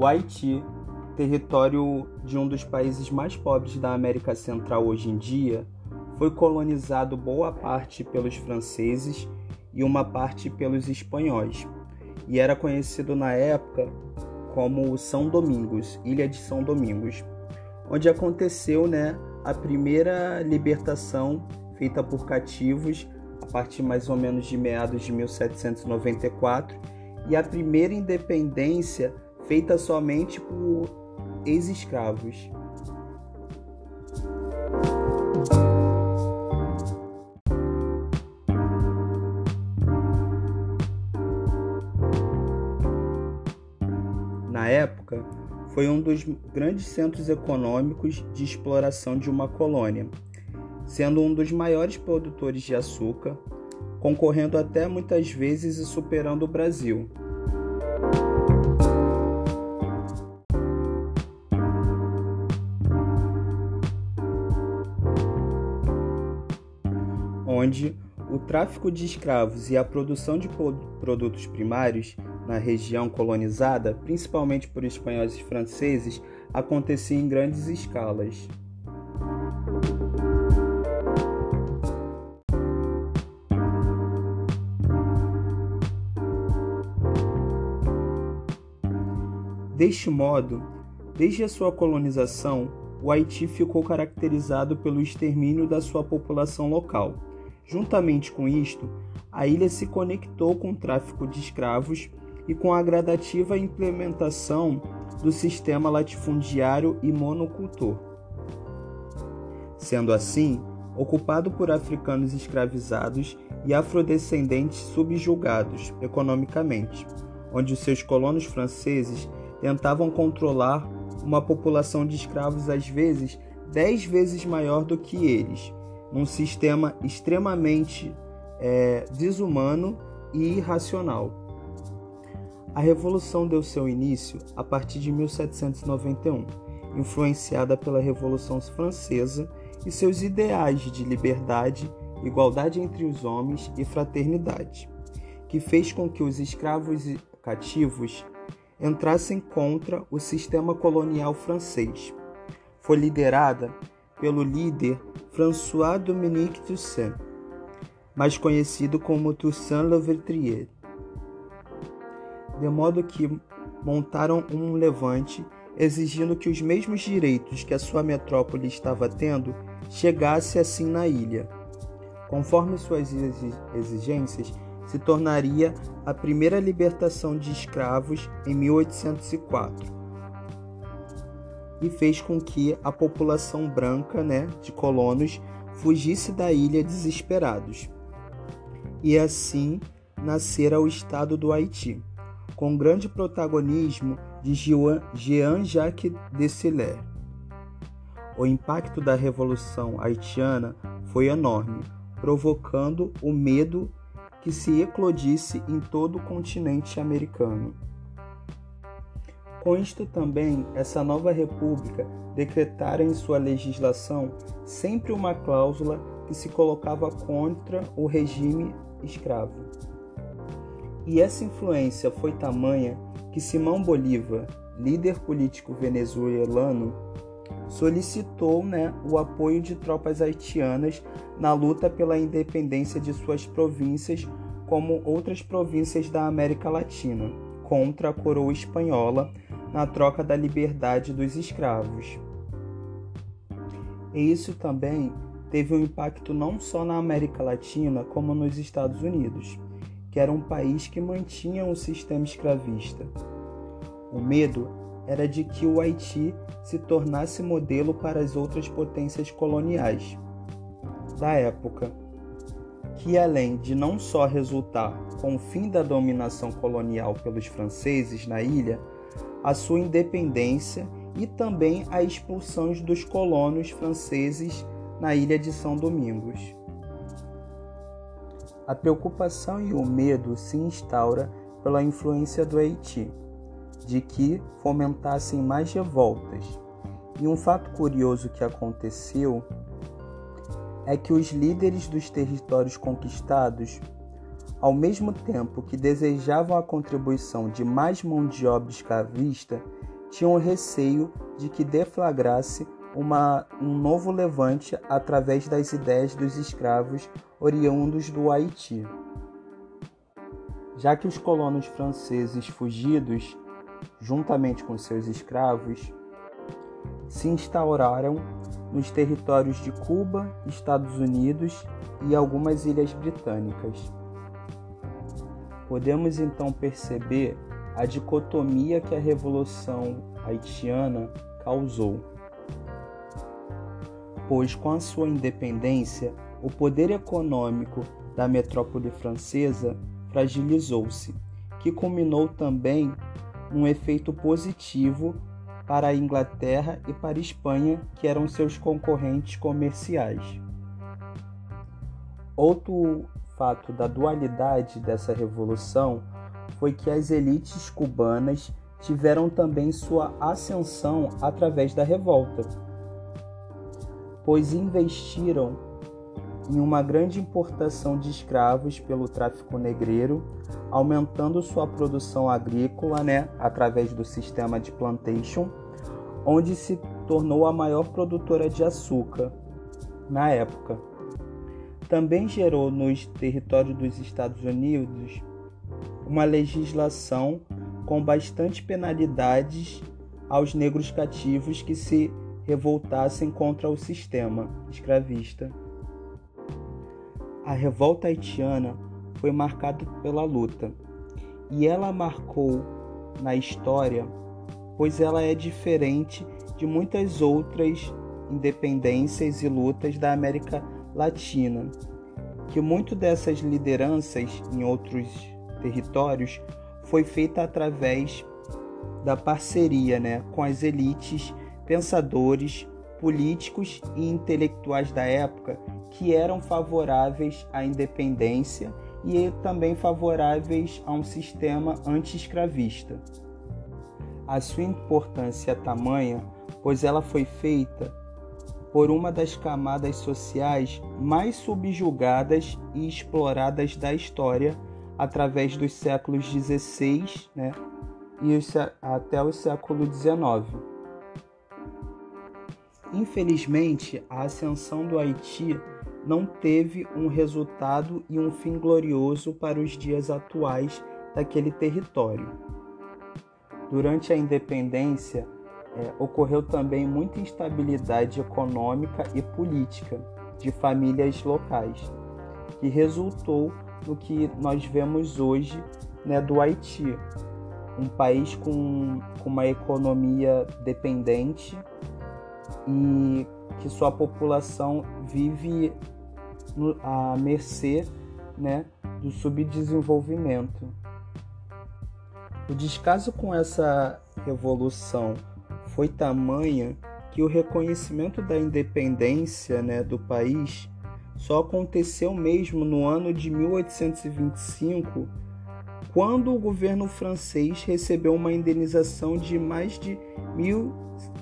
O Haiti, território de um dos países mais pobres da América Central hoje em dia, foi colonizado boa parte pelos franceses e uma parte pelos espanhóis, e era conhecido na época como São Domingos, Ilha de São Domingos, onde aconteceu né, a primeira libertação feita por cativos a partir mais ou menos de meados de 1794 e a primeira independência feita somente por ex-escravos. Na época, foi um dos grandes centros econômicos de exploração de uma colônia, sendo um dos maiores produtores de açúcar, concorrendo até muitas vezes e superando o Brasil. Onde o tráfico de escravos e a produção de produtos primários na região colonizada, principalmente por espanhóis e franceses, acontecia em grandes escalas. Deste modo, desde a sua colonização, o Haiti ficou caracterizado pelo extermínio da sua população local. Juntamente com isto, a ilha se conectou com o tráfico de escravos e com a gradativa implementação do sistema latifundiário e monocultor. Sendo assim, ocupado por africanos escravizados e afrodescendentes subjugados economicamente, onde os seus colonos franceses tentavam controlar uma população de escravos às vezes dez vezes maior do que eles, num sistema extremamente é, desumano e irracional. A Revolução deu seu início a partir de 1791, influenciada pela Revolução Francesa e seus ideais de liberdade, igualdade entre os homens e fraternidade, que fez com que os escravos e cativos entrassem contra o sistema colonial francês. Foi liderada pelo líder François-Dominique Toussaint, mais conhecido como Toussaint Louverture, de modo que montaram um levante exigindo que os mesmos direitos que a sua metrópole estava tendo chegasse assim na ilha. Conforme suas exigências, se tornaria a primeira libertação de escravos em 1804 e fez com que a população branca né, de colonos fugisse da ilha desesperados. E assim nascera o Estado do Haiti, com grande protagonismo de Jean-Jacques Dessalines. O impacto da Revolução Haitiana foi enorme, provocando o medo que se eclodisse em todo o continente americano. Com isto também, essa nova república decretara em sua legislação sempre uma cláusula que se colocava contra o regime escravo. E essa influência foi tamanha que Simão Bolívar, líder político venezuelano, solicitou né, o apoio de tropas haitianas na luta pela independência de suas províncias, como outras províncias da América Latina, contra a coroa espanhola na troca da liberdade dos escravos. E isso também teve um impacto não só na América Latina, como nos Estados Unidos, que era um país que mantinha um sistema escravista. O medo era de que o Haiti se tornasse modelo para as outras potências coloniais da época, que além de não só resultar com o fim da dominação colonial pelos franceses na ilha, a sua independência e também a expulsão dos colonos franceses na ilha de São Domingos. A preocupação e o medo se instaura pela influência do Haiti de que fomentassem mais revoltas. E um fato curioso que aconteceu é que os líderes dos territórios conquistados, ao mesmo tempo que desejavam a contribuição de mais mão de obra escravista, tinham receio de que deflagrasse uma, um novo levante através das ideias dos escravos oriundos do Haiti. Já que os colonos franceses fugidos, juntamente com seus escravos, se instauraram nos territórios de Cuba, Estados Unidos e algumas ilhas britânicas. Podemos então perceber a dicotomia que a Revolução Haitiana causou. Pois, com a sua independência, o poder econômico da metrópole francesa fragilizou-se, que culminou também num efeito positivo para a Inglaterra e para a Espanha, que eram seus concorrentes comerciais. Outro fato da dualidade dessa revolução foi que as elites cubanas tiveram também sua ascensão através da revolta, pois investiram em uma grande importação de escravos pelo tráfico negreiro, aumentando sua produção agrícola né, através do sistema de plantation, onde se tornou a maior produtora de açúcar na época. Também gerou nos territórios dos Estados Unidos uma legislação com bastante penalidades aos negros cativos que se revoltassem contra o sistema escravista. A revolta haitiana foi marcada pela luta, e ela marcou na história, pois ela é diferente de muitas outras independências e lutas da América Latina, que muito dessas lideranças em outros territórios foi feita através da parceria né, com as elites, pensadores, políticos e intelectuais da época que eram favoráveis à independência e também favoráveis a um sistema anti-escravista. A sua importância é tamanha, pois ela foi feita por uma das camadas sociais mais subjugadas e exploradas da história através dos séculos XVI né, e até o século XIX. Infelizmente, a ascensão do Haiti não teve um resultado e um fim glorioso para os dias atuais daquele território. Durante a independência, é, ocorreu também muita instabilidade econômica e política de famílias locais, que resultou no que nós vemos hoje né, do Haiti, um país com, com uma economia dependente e que sua população vive à mercê né, do subdesenvolvimento. O descaso com essa revolução foi tamanha que o reconhecimento da independência né, do país só aconteceu mesmo no ano de 1825, quando o governo francês recebeu uma indenização de mais de, mil,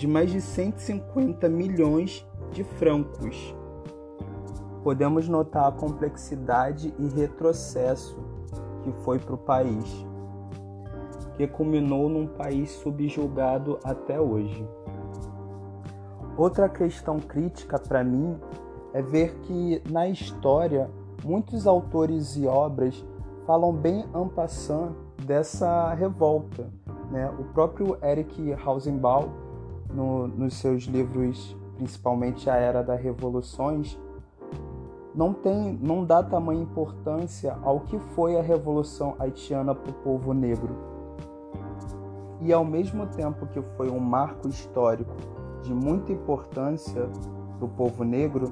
de, mais de 150 milhões de francos. Podemos notar a complexidade e retrocesso que foi para o país, que culminou num país subjugado até hoje. Outra questão crítica para mim é ver que na história muitos autores e obras falam bem en passant dessa revolta. Né? O próprio Eric Hausenbaum, no, nos seus livros, principalmente A Era das Revoluções, não, tem, não dá tamanha importância ao que foi a Revolução Haitiana para o povo negro. E ao mesmo tempo que foi um marco histórico de muita importância para o povo negro,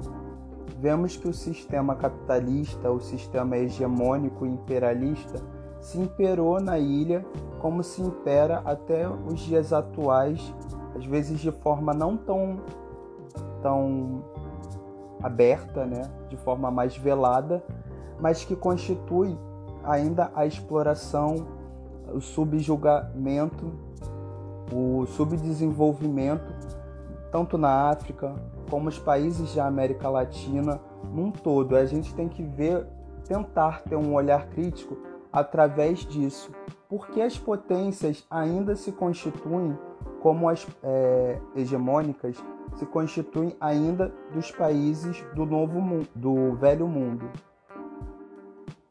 vemos que o sistema capitalista, o sistema hegemônico imperialista, se imperou na ilha como se impera até os dias atuais, às vezes de forma não tão, tão aberta, né? de forma mais velada, mas que constitui ainda a exploração, o subjugamento, o subdesenvolvimento, tanto na África como os países da América Latina num todo. A gente tem que ver, tentar ter um olhar crítico através disso, porque as potências ainda se constituem como as é, hegemônicas se constituem ainda dos países do novo mundo, do velho mundo.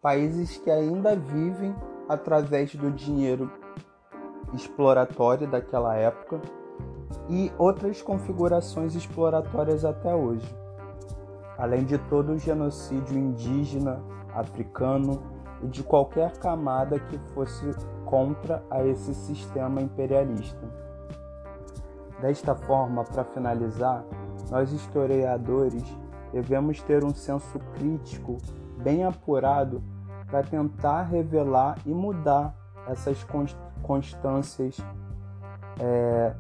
Países que ainda vivem através do dinheiro exploratório daquela época e outras configurações exploratórias até hoje. Além de todo o genocídio indígena, africano e de qualquer camada que fosse contra a esse sistema imperialista. Desta forma, para finalizar, nós historiadores devemos ter um senso crítico bem apurado para tentar revelar e mudar essas constâncias é,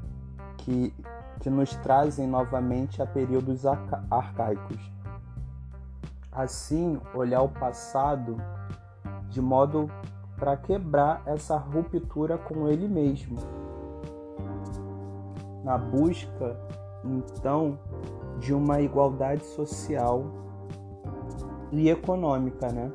que, que nos trazem novamente a períodos arcaicos. Assim, olhar o passado de modo para quebrar essa ruptura com ele mesmo. Na busca, então, de uma igualdade social e econômica, né?